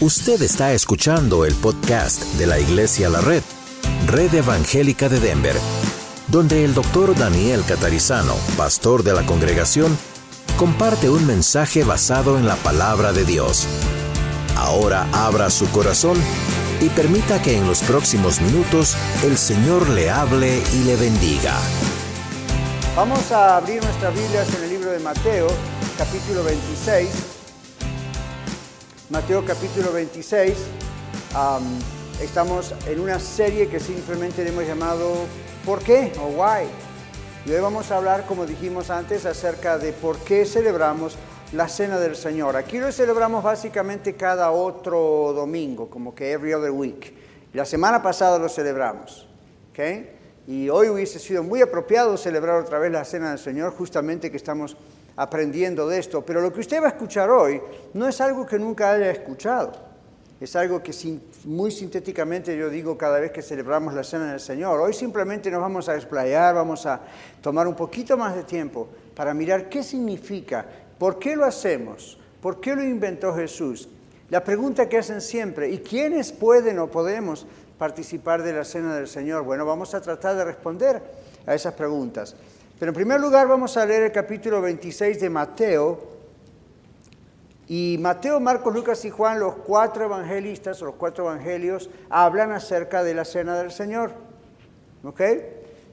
Usted está escuchando el podcast de la Iglesia La Red, Red Evangélica de Denver, donde el doctor Daniel Catarizano, pastor de la congregación, comparte un mensaje basado en la palabra de Dios. Ahora abra su corazón y permita que en los próximos minutos el Señor le hable y le bendiga. Vamos a abrir nuestras Biblias en el libro de Mateo, capítulo 26. Mateo capítulo 26. estamos en una serie que simplemente hemos llamado ¿Por qué? o Why. Y hoy vamos a hablar, como dijimos antes, acerca de por qué celebramos la Cena del Señor. Aquí lo celebramos básicamente cada otro domingo, como que every other week. La semana pasada lo celebramos. ¿okay? Y hoy hubiese sido muy apropiado celebrar otra vez la Cena del Señor, justamente que estamos aprendiendo de esto. Pero lo que usted va a escuchar hoy no es algo que nunca haya escuchado. Es algo que muy sintéticamente yo digo cada vez que celebramos la Cena del Señor. Hoy simplemente nos vamos a explayar, vamos a tomar un poquito más de tiempo para mirar qué significa ¿Por qué lo hacemos? ¿Por qué lo inventó Jesús? La pregunta que hacen siempre, ¿y quiénes pueden o podemos participar de la cena del Señor? Bueno, vamos a tratar de responder a esas preguntas. Pero en primer lugar vamos a leer el capítulo 26 de Mateo. Y Mateo, Marcos, Lucas y Juan, los cuatro evangelistas o los cuatro evangelios, hablan acerca de la cena del Señor. ¿Ok?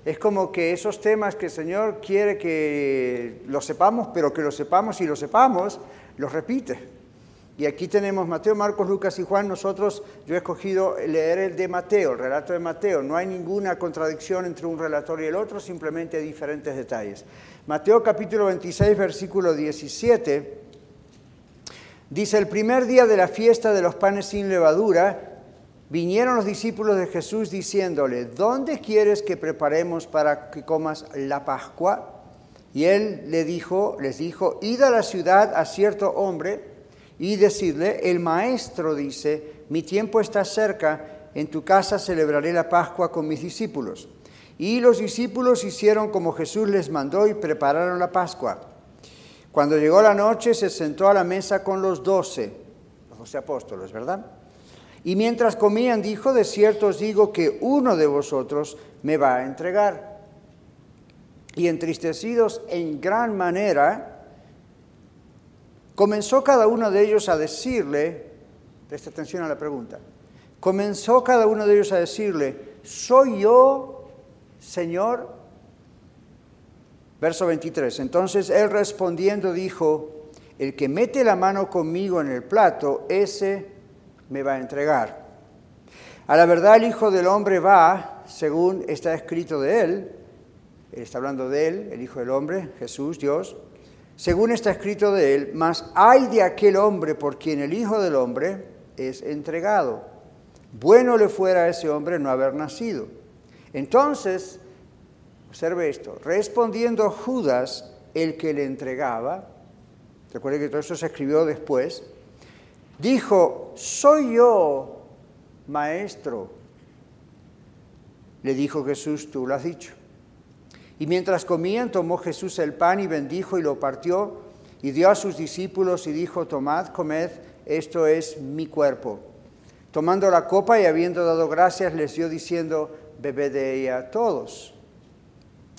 Es como que esos temas que el Señor quiere que los sepamos, pero que los sepamos y los sepamos, los repite. Y aquí tenemos Mateo, Marcos, Lucas y Juan. Nosotros, yo he escogido leer el de Mateo, el relato de Mateo. No hay ninguna contradicción entre un relator y el otro, simplemente diferentes detalles. Mateo capítulo 26, versículo 17, dice, el primer día de la fiesta de los panes sin levadura, Vinieron los discípulos de Jesús diciéndole, ¿dónde quieres que preparemos para que comas la Pascua? Y él le dijo, les dijo, id a la ciudad a cierto hombre y decidle, el maestro dice, mi tiempo está cerca, en tu casa celebraré la Pascua con mis discípulos. Y los discípulos hicieron como Jesús les mandó y prepararon la Pascua. Cuando llegó la noche se sentó a la mesa con los doce, los doce apóstoles, ¿verdad? Y mientras comían dijo, de cierto os digo que uno de vosotros me va a entregar. Y entristecidos en gran manera, comenzó cada uno de ellos a decirle, presta atención a la pregunta, comenzó cada uno de ellos a decirle, ¿soy yo, Señor? Verso 23. Entonces él respondiendo dijo, el que mete la mano conmigo en el plato, ese me va a entregar. A la verdad el Hijo del Hombre va, según está escrito de él, él está hablando de él, el Hijo del Hombre, Jesús, Dios, según está escrito de él, mas hay de aquel hombre por quien el Hijo del Hombre es entregado. Bueno le fuera a ese hombre no haber nacido. Entonces, observe esto, respondiendo Judas, el que le entregaba, recuerde que todo eso se escribió después, dijo, soy yo, maestro. Le dijo Jesús, tú lo has dicho. Y mientras comían, tomó Jesús el pan y bendijo y lo partió y dio a sus discípulos y dijo, tomad, comed, esto es mi cuerpo. Tomando la copa y habiendo dado gracias, les dio diciendo, bebed de ella todos.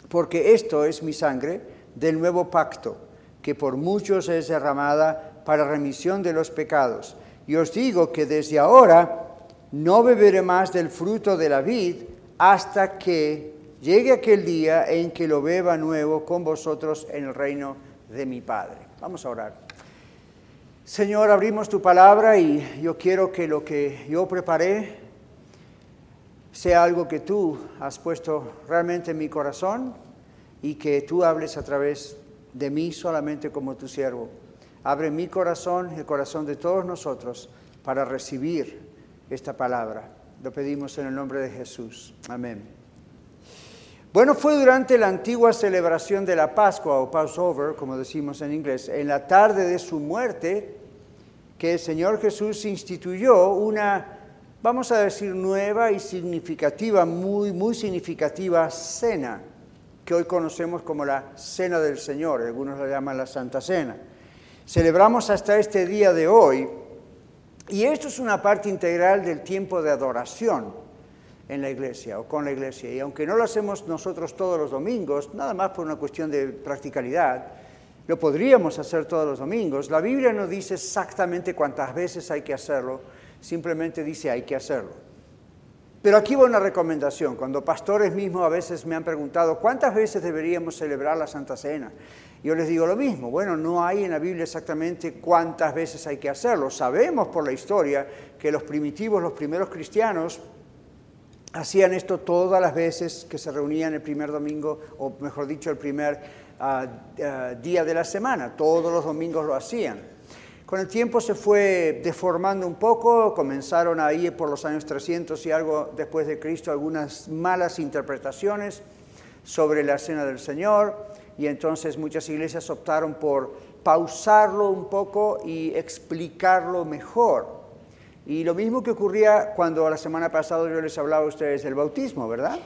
Porque esto es mi sangre del nuevo pacto, que por muchos es derramada para remisión de los pecados. Y os digo que desde ahora no beberé más del fruto de la vid hasta que llegue aquel día en que lo beba nuevo con vosotros en el reino de mi Padre. Vamos a orar. Señor, abrimos tu palabra y yo quiero que lo que yo preparé sea algo que tú has puesto realmente en mi corazón y que tú hables a través de mí solamente como tu siervo. Abre mi corazón, el corazón de todos nosotros, para recibir esta palabra. Lo pedimos en el nombre de Jesús. Amén. Bueno, fue durante la antigua celebración de la Pascua o Passover, como decimos en inglés, en la tarde de su muerte, que el Señor Jesús instituyó una, vamos a decir, nueva y significativa, muy, muy significativa cena, que hoy conocemos como la Cena del Señor, algunos la llaman la Santa Cena. Celebramos hasta este día de hoy Y esto es una parte integral del tiempo de adoración en la iglesia o con la iglesia. Y aunque no lo hacemos nosotros todos los domingos, nada más por una cuestión de practicalidad, lo podríamos hacer todos los domingos. La Biblia no dice exactamente cuántas veces hay que hacerlo, simplemente dice hay que hacerlo. Pero aquí va una recomendación. Cuando pastores mismos a veces me han preguntado cuántas veces deberíamos celebrar la Santa Cena, yo les digo lo mismo. Bueno, no hay en la Biblia exactamente cuántas veces hay que hacerlo. Sabemos por la historia que los primitivos, los primeros cristianos, hacían esto todas las veces que se reunían el primer domingo, o mejor dicho, el primer ah, ah, día de la semana. Todos los domingos lo hacían. Con el tiempo se fue deformando un poco, comenzaron ahí por los años 300 y algo después de Cristo algunas malas interpretaciones sobre la cena del Señor y entonces muchas iglesias optaron por pausarlo un poco y explicarlo mejor. Y lo mismo que ocurría cuando la semana pasada yo les hablaba a ustedes del bautismo, ¿verdad?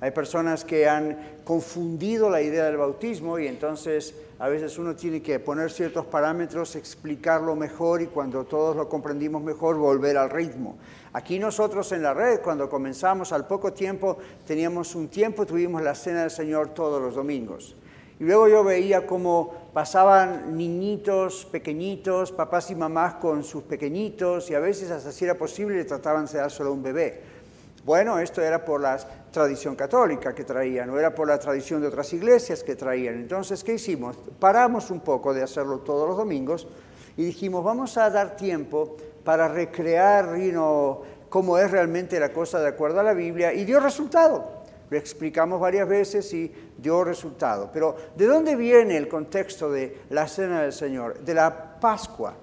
Hay personas que han confundido la idea del bautismo y entonces a veces uno tiene que poner ciertos parámetros, explicarlo mejor y cuando todos lo comprendimos mejor volver al ritmo. Aquí nosotros en la red, cuando comenzamos al poco tiempo, teníamos un tiempo, tuvimos la cena del Señor todos los domingos. Y luego yo veía cómo pasaban niñitos pequeñitos, papás y mamás con sus pequeñitos, y a veces hasta si era posible trataban de dar solo un bebé. Bueno, esto era por la tradición católica que traían, no era por la tradición de otras iglesias que traían. Entonces, ¿qué hicimos? Paramos un poco de hacerlo todos los domingos y dijimos, vamos a dar tiempo para recrear cómo es realmente la cosa de acuerdo a la Biblia, y dio resultado. Lo explicamos varias veces y dio resultado. Pero ¿de dónde viene el contexto de la cena del Señor? De la Pascua.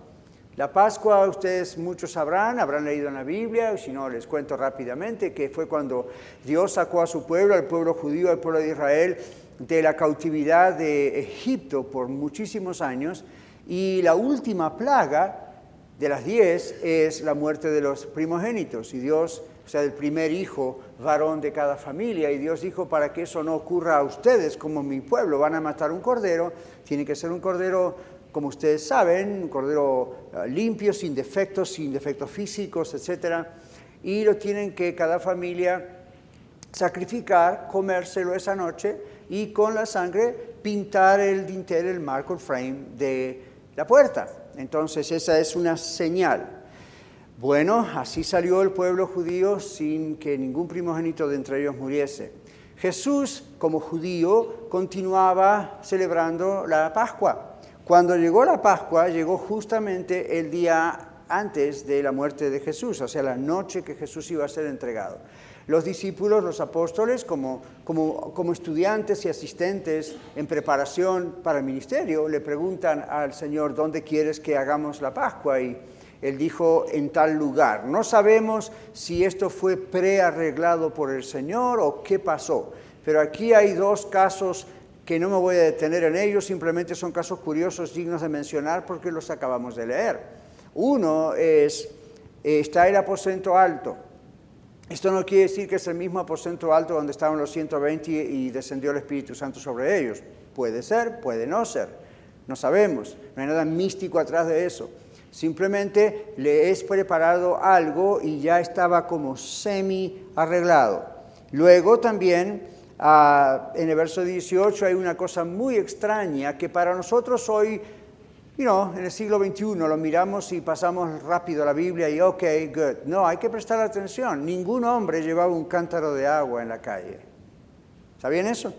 La Pascua, ustedes muchos sabrán, habrán leído en la Biblia, si no les cuento rápidamente, que fue cuando Dios sacó a su pueblo, al pueblo judío, al pueblo de Israel, de la cautividad de Egipto por muchísimos años. Y la última plaga de las diez es la muerte de los primogénitos. Y Dios o sea, del primer hijo varón de cada familia. Y Dios dijo, para que eso no ocurra a ustedes como mi pueblo, van a matar un cordero, tiene que ser un cordero, como ustedes saben, un cordero ah, limpio, sin defectos, sin defectos físicos, etc. Y lo tienen que cada familia sacrificar, comérselo esa noche y con la sangre pintar el dintel, el marco, frame de la puerta. Entonces esa es una señal. Bueno, así salió el pueblo judío sin que ningún primogénito de entre ellos muriese. Jesús, como judío, continuaba celebrando la Pascua. Cuando llegó la Pascua, llegó justamente el día antes de la muerte de Jesús, o sea, la noche que Jesús iba a ser entregado. Los discípulos, los apóstoles, como, como, como estudiantes y asistentes en preparación para el ministerio, le preguntan al Señor, ¿dónde quieres que hagamos la Pascua? Y él dijo en tal lugar. No sabemos si esto fue prearreglado por el Señor o qué pasó, pero aquí hay dos casos que no me voy a detener en ellos, simplemente son casos curiosos dignos de mencionar porque los acabamos de leer. Uno es, está el aposento alto. Esto no quiere decir que es el mismo aposento alto donde estaban los 120 y descendió el Espíritu Santo sobre ellos. Puede ser, puede no ser, no sabemos, no hay nada místico atrás de eso. Simplemente le es preparado algo y ya estaba como semi arreglado. Luego también ah, en el verso 18 hay una cosa muy extraña que para nosotros hoy, you know, en el siglo XXI lo miramos y pasamos rápido la Biblia y ok, good. No, hay que prestar atención. Ningún hombre llevaba un cántaro de agua en la calle. ¿Sabían eso?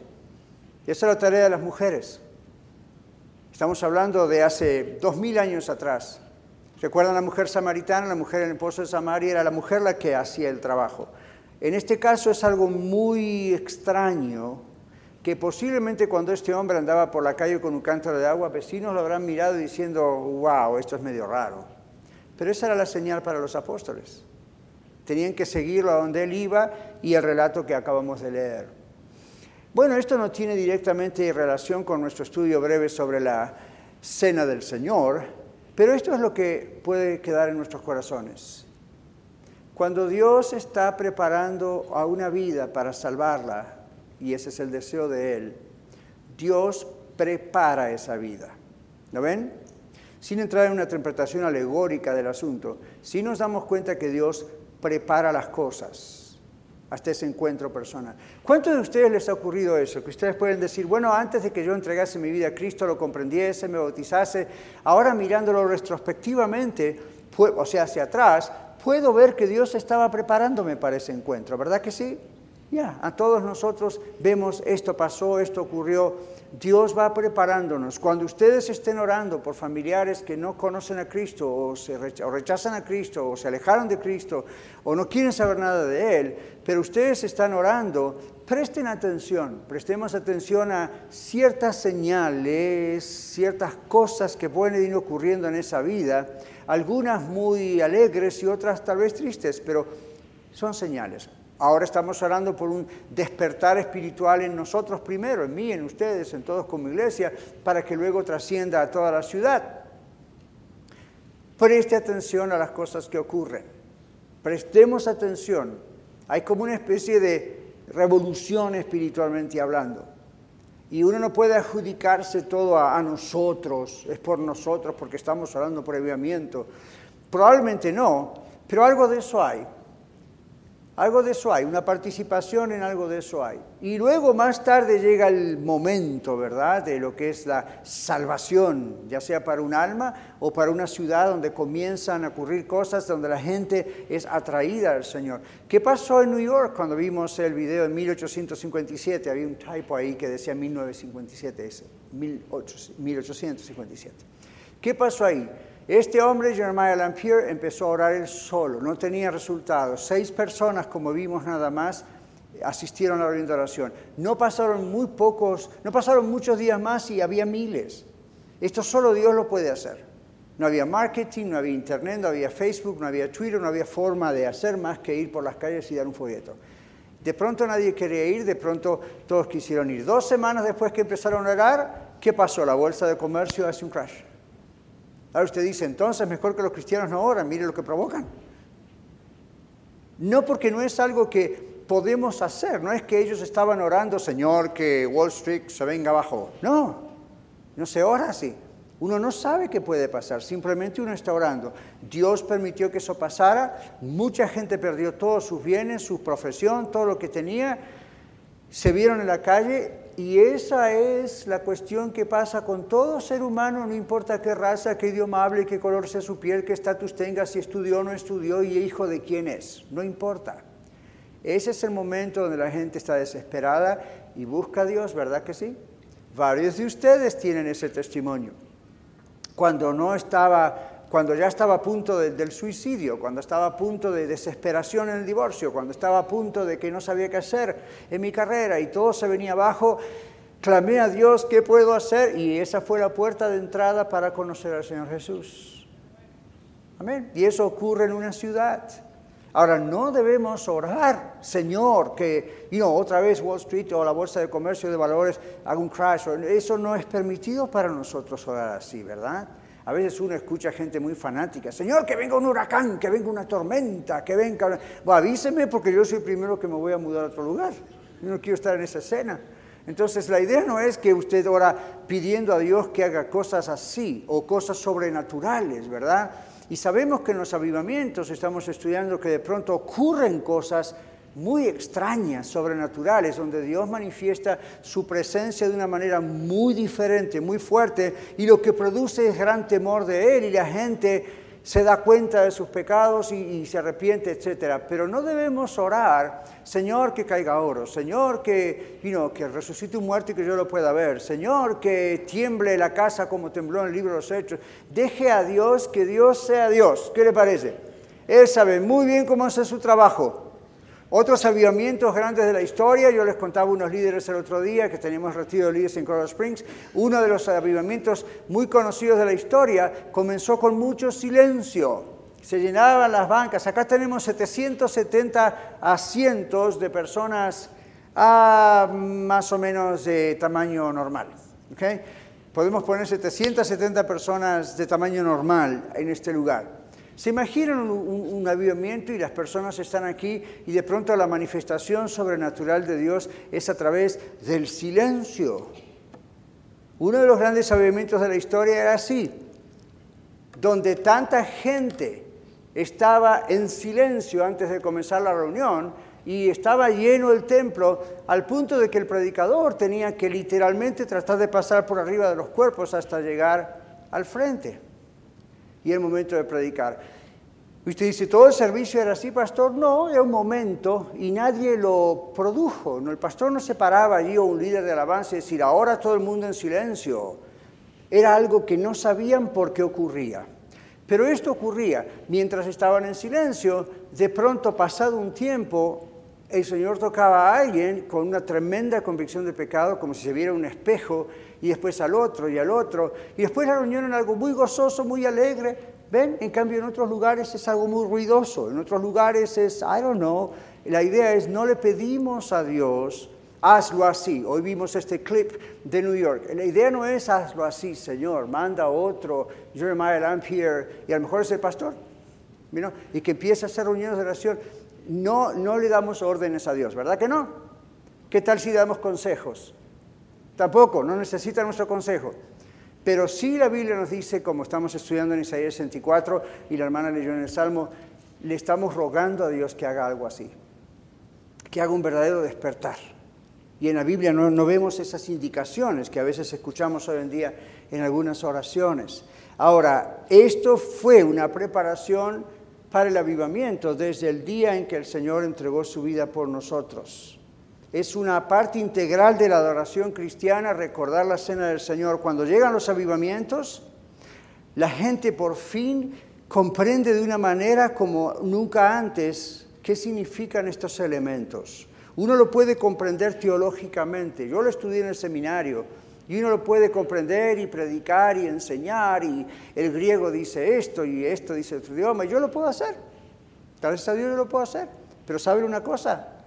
Y esa es la tarea de las mujeres. Estamos hablando de hace dos mil años atrás. ¿Recuerdan la mujer samaritana? La mujer en el pozo de Samaria era la mujer la que hacía el trabajo. En este caso es algo muy extraño que posiblemente cuando este hombre andaba por la calle con un cántaro de agua, vecinos lo habrán mirado diciendo, wow, esto es medio raro. Pero esa era la señal para los apóstoles. Tenían que seguirlo a donde él iba y el relato que acabamos de leer. Bueno, esto no tiene directamente relación con nuestro estudio breve sobre la cena del Señor, pero esto es lo que puede quedar en nuestros corazones. Cuando Dios está preparando a una vida para salvarla, y ese es el deseo de Él, Dios prepara esa vida. ¿Lo ven? sin entrar en una interpretación alegórica del asunto, sí nos damos cuenta que Dios prepara las cosas hasta ese encuentro personal. ¿Cuántos de ustedes les ha ocurrido eso? Que ustedes pueden decir, bueno, antes de que yo entregase mi vida a Cristo, lo comprendiese, me bautizase, ahora mirándolo retrospectivamente, o sea, hacia atrás, puedo ver que Dios estaba preparándome para ese encuentro, ¿verdad que sí? Ya, a todos nosotros vemos esto pasó, esto ocurrió. Dios va preparándonos. Cuando ustedes estén orando por familiares que no conocen a Cristo o, rechazan a Cristo o se alejaron de Cristo o no quieren saber nada de Él, pero ustedes están orando, presten atención, prestemos atención a ciertas señales, ciertas cosas que pueden ir ocurriendo en esa vida, algunas muy alegres y otras tal vez tristes, pero son señales. Ahora estamos orando por un despertar espiritual en nosotros primero, en mí, en ustedes, en todos como iglesia, para que luego trascienda a toda la ciudad. Preste atención a las cosas que ocurren. Prestemos atención. Hay como una especie de revolución espiritualmente hablando. Y uno no puede adjudicarse todo a, nosotros, es por nosotros porque estamos orando por avivamiento. Probablemente no, pero algo de eso hay. Algo de eso hay, una participación en algo de eso hay. Y luego más tarde llega el momento, ¿verdad?, de lo que es la salvación, ya sea para un alma o para una ciudad donde comienzan a ocurrir cosas, donde la gente es atraída al Señor. ¿Qué pasó en New York cuando vimos el video en 1857? Había un typo ahí que decía 1957, ese, 1857. ¿Qué pasó ahí? Este hombre, Jeremiah Lampier, empezó a orar él solo, no tenía resultados. Seis personas, como vimos nada más, asistieron a la oración. No pasaron muy pocos, no pasaron muchos días más y había miles. Esto solo Dios lo puede hacer. No había marketing, no había internet, no había Facebook, no había Twitter, no había forma de hacer más que ir por las calles y dar un folleto. De pronto nadie quería ir, de pronto todos quisieron ir. Dos semanas después que empezaron a orar, ¿qué pasó? La bolsa de comercio hace un crash. Ahora usted dice, entonces mejor que los cristianos no oran, mire lo que provocan. No porque no es algo que podemos hacer, no es que ellos estaban orando, Señor, que Wall Street se venga abajo. No, no se ora así. Uno no sabe qué puede pasar, simplemente uno está orando. Dios permitió que eso pasara, mucha gente perdió todos sus bienes, su profesión, todo lo que tenía, se vieron en la calle y esa es la cuestión que pasa con todo ser humano, no importa qué raza, qué idioma hable, qué color sea su piel, qué estatus tenga, si estudió o no estudió y hijo de quién es, no importa. Ese es el momento donde la gente está desesperada y busca a Dios, ¿verdad que sí? Varios de ustedes tienen ese testimonio. Cuando no estaba cuando ya estaba a punto del suicidio, cuando estaba a punto de desesperación en el divorcio, cuando estaba a punto de que no sabía qué hacer en mi carrera y todo se venía abajo, clamé a Dios, ¿qué puedo hacer? Y esa fue la puerta de entrada para conocer al Señor Jesús. Amén. Y eso ocurre en una ciudad. Ahora, no debemos orar, Señor, que you otra vez Wall Street o la Bolsa de Comercio de Valores haga un crash. Eso no es permitido para nosotros orar así, ¿verdad? A veces uno escucha gente muy fanática, Señor, que venga un huracán, que venga una tormenta, que venga... Bueno, avíseme porque yo soy el primero que me voy a mudar a otro lugar. Yo no quiero estar en esa escena. Entonces la idea no es que usted ora pidiendo a Dios que haga cosas así o cosas sobrenaturales, ¿verdad? Y sabemos que en los avivamientos estamos estudiando que de pronto ocurren cosas muy extrañas, sobrenaturales, donde Dios manifiesta su presencia de una manera muy diferente, muy fuerte, y lo que produce es gran temor de Él, y la gente se da cuenta de sus pecados y, se arrepiente, etc. Pero no debemos orar, Señor, que caiga oro, Señor, que, que resucite un muerto y que yo lo pueda ver, Señor, que tiemble la casa como tembló en el libro de los Hechos. Deje a Dios que Dios sea Dios. ¿Qué le parece? Él sabe muy bien cómo hacer su trabajo. Otros avivamientos grandes de la historia, yo les contaba unos líderes el otro día que teníamos retiro de líderes en Colorado Springs, uno de los avivamientos muy conocidos de la historia comenzó con mucho silencio, se llenaban las bancas, acá tenemos 770 asientos de personas a más o menos de tamaño normal. Podemos poner 770 personas de tamaño normal en este lugar. ¿Se imaginan un, avivamiento y las personas están aquí y de pronto la manifestación sobrenatural de Dios es a través del silencio? Uno de los grandes avivamientos de la historia era así. donde tanta gente estaba en silencio antes de comenzar la reunión y estaba lleno el templo al punto de que el predicador tenía que literalmente tratar de pasar por arriba de los cuerpos hasta llegar al frente y el momento de predicar. Usted dice, ¿todo el servicio era así, pastor? No, era un momento y nadie lo produjo. No, el pastor no se paraba allí o un líder de alabanza y decir, ahora todo el mundo en silencio. Era algo que no sabían por qué ocurría. Pero esto ocurría mientras estaban en silencio, de pronto pasado un tiempo, el Señor tocaba a alguien con una tremenda convicción de pecado, como si se viera un espejo, y después al otro y al otro, y después la reunión en algo muy gozoso, muy alegre. ¿Ven? En cambio, en otros lugares es algo muy ruidoso, en otros lugares es, I don't know, la idea es no le pedimos a Dios hazlo así. Hoy vimos este clip de New York. La idea no es hazlo así, Señor, manda otro, Jeremiah Lampier, y a lo mejor es el pastor, y que empiece a hacer reuniones de oración. No, no le damos órdenes a Dios, ¿verdad que no? ¿Qué tal si damos consejos? Tampoco, no necesita nuestro consejo. Pero sí la Biblia nos dice, como estamos estudiando en Isaías 64 y la hermana leyó en el Salmo, le estamos rogando a Dios que haga algo así, que haga un verdadero despertar. Y en la Biblia no, vemos esas indicaciones que a veces escuchamos hoy en día en algunas oraciones. Ahora, esto fue una preparación para el avivamiento desde el día en que el Señor entregó su vida por nosotros. Es una parte integral de la adoración cristiana recordar la cena del Señor. Cuando llegan los avivamientos, la gente por fin comprende de una manera como nunca antes qué significan estos elementos. Uno lo puede comprender teológicamente. Yo lo estudié en el seminario y uno lo puede comprender y predicar y enseñar y el griego dice esto y esto dice otro idioma. Yo lo puedo hacer. Tal vez a Dios yo lo puedo hacer. Pero ¿saben una cosa?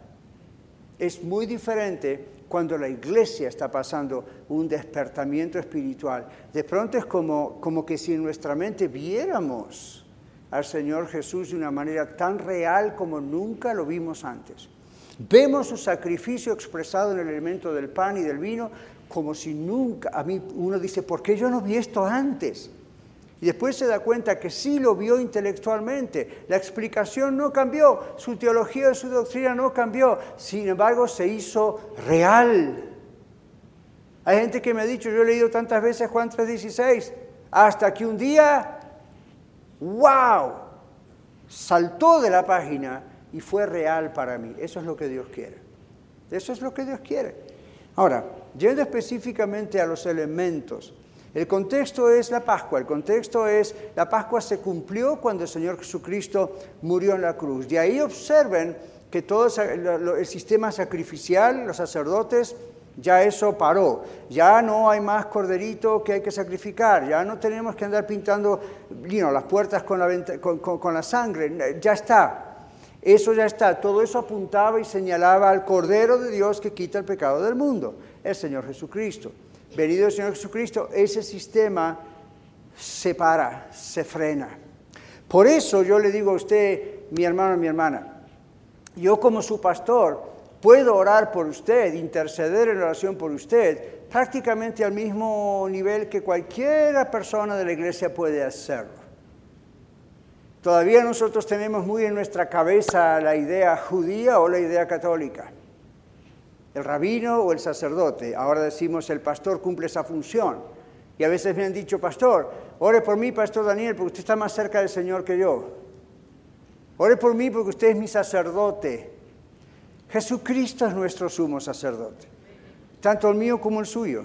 Es muy diferente cuando la iglesia está pasando un despertamiento espiritual. De pronto es como, como que si en nuestra mente viéramos al Señor Jesús de una manera tan real como nunca lo vimos antes. Vemos su sacrificio expresado en el elemento del pan y del vino como si nunca, a mí uno dice, ¿por qué yo no vi esto antes? Y después se da cuenta que sí lo vio intelectualmente. La explicación no cambió, su teología y su doctrina no cambió, sin embargo se hizo real. Hay gente que me ha dicho, yo he leído tantas veces Juan 3:16, hasta que un día, wow, saltó de la página y fue real para mí. Eso es lo que Dios quiere. Eso es lo que Dios quiere. Ahora, yendo específicamente a los elementos, el contexto es la Pascua, el contexto es la Pascua se cumplió cuando el Señor Jesucristo murió en la cruz. De ahí observen que todo el sistema sacrificial, los sacerdotes, ya eso paró. Ya no hay más corderito que hay que sacrificar. Ya no tenemos que andar pintando las puertas con la, con la sangre. Ya está. Eso ya está, todo eso apuntaba y señalaba al Cordero de Dios que quita el pecado del mundo, el Señor Jesucristo. Venido el Señor Jesucristo, ese sistema se para, se frena. Por eso yo le digo a usted, mi hermano, mi hermana, yo como su pastor puedo orar por usted, interceder en oración por usted, prácticamente al mismo nivel que cualquier persona de la iglesia puede hacerlo. Todavía nosotros tenemos muy en nuestra cabeza la idea judía o la idea católica. El rabino o el sacerdote. Ahora decimos el pastor cumple esa función. Y a veces me han dicho, pastor, ore por mí, pastor Daniel, porque usted está más cerca del Señor que yo. Ore por mí porque usted es mi sacerdote. Jesucristo es nuestro sumo sacerdote, tanto el mío como el suyo.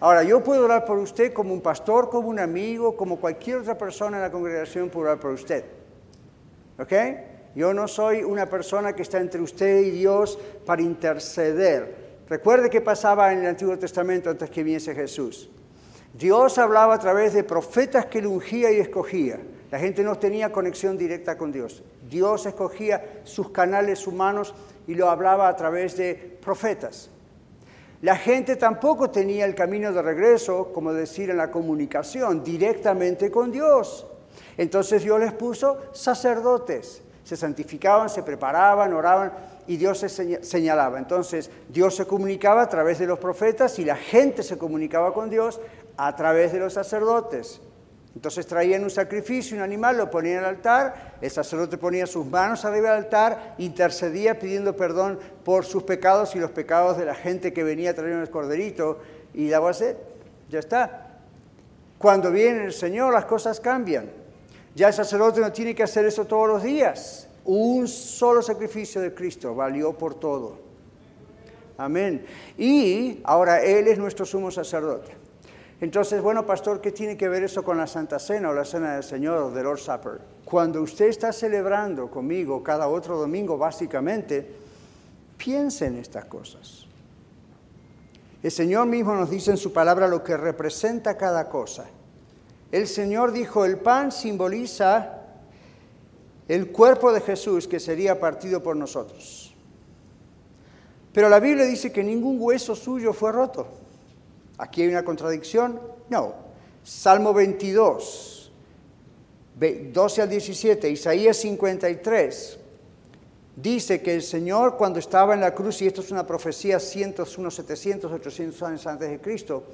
Ahora, yo puedo orar por usted como un pastor, como un amigo, como cualquier otra persona en la congregación puede orar por usted. ¿Ok? Yo no soy una persona que está entre usted y Dios para interceder. Recuerde qué pasaba en el Antiguo Testamento antes que viniese Jesús. Dios hablaba a través de profetas que le ungía y escogía. La gente no tenía conexión directa con Dios. Dios escogía sus canales humanos y lo hablaba a través de profetas. La gente tampoco tenía el camino de regreso, como decir, en la comunicación directamente con Dios. Entonces Dios les puso sacerdotes. Se santificaban, se preparaban, oraban y Dios se señalaba. Entonces Dios se comunicaba a través de los profetas y la gente se comunicaba con Dios a través de los sacerdotes. Entonces traían un sacrificio, un animal, lo ponían al altar, el sacerdote ponía sus manos arriba del altar, intercedía pidiendo perdón por sus pecados y los pecados de la gente que venía trayendo el corderito y daba sed. Ya está. Cuando viene el Señor las cosas cambian. Ya el sacerdote no tiene que hacer eso todos los días. Un solo sacrificio de Cristo valió por todo. Amén. Y ahora Él es nuestro sumo sacerdote. Entonces, bueno, pastor, ¿qué tiene que ver eso con la Santa Cena o la Cena del Señor o del Lord Supper? Cuando usted está celebrando conmigo cada otro domingo, básicamente, piense en estas cosas. El Señor mismo nos dice en su palabra lo que representa cada cosa. El Señor dijo, el pan simboliza el cuerpo de Jesús que sería partido por nosotros. Pero la Biblia dice que ningún hueso suyo fue roto. ¿Aquí hay una contradicción? No. Salmo 22, 12 al 17, Isaías 53, dice que el Señor cuando estaba en la cruz, y esto es una profecía cientos, unos 700, 800 años antes de Cristo,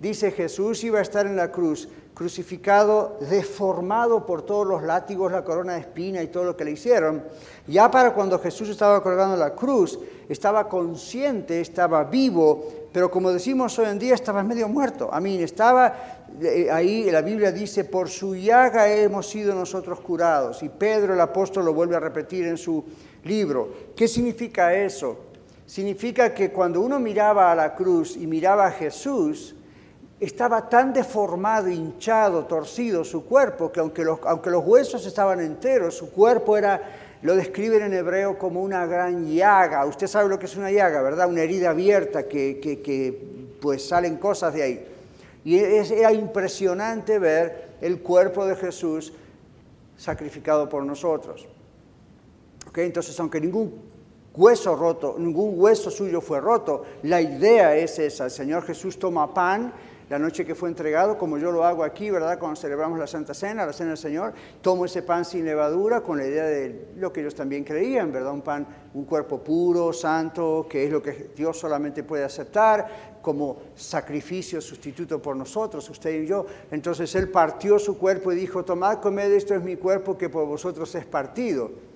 dice Jesús iba a estar en la cruz, crucificado, deformado por todos los látigos, la corona de espina y todo lo que le hicieron. Ya para cuando Jesús estaba colgando la cruz, estaba consciente, estaba vivo, pero como decimos hoy en día, estaba medio muerto. A mí estaba eh, ahí, la Biblia dice, por su llaga hemos sido nosotros curados. Y Pedro el apóstol lo vuelve a repetir en su libro. ¿Qué significa eso? Significa que cuando uno miraba a la cruz y miraba a Jesús, estaba tan deformado, hinchado, torcido su cuerpo, que aunque los, aunque los huesos estaban enteros, su cuerpo era lo describen en hebreo como una gran llaga. Usted sabe lo que es una llaga, ¿verdad? Una herida abierta que, que, pues salen cosas de ahí. Y era impresionante ver el cuerpo de Jesús sacrificado por nosotros. ¿Okay? Entonces, aunque ningún hueso roto, ningún hueso suyo fue roto, la idea es esa. El Señor Jesús toma pan la noche que fue entregado, como yo lo hago aquí, ¿verdad? Cuando celebramos la Santa Cena, la Cena del Señor, tomo ese pan sin levadura con la idea de lo que ellos también creían, ¿verdad? Un pan, un cuerpo puro, santo, que es lo que Dios solamente puede aceptar como sacrificio sustituto por nosotros, usted y yo. Entonces Él partió su cuerpo y dijo, tomad, comed, esto es mi cuerpo que por vosotros es partido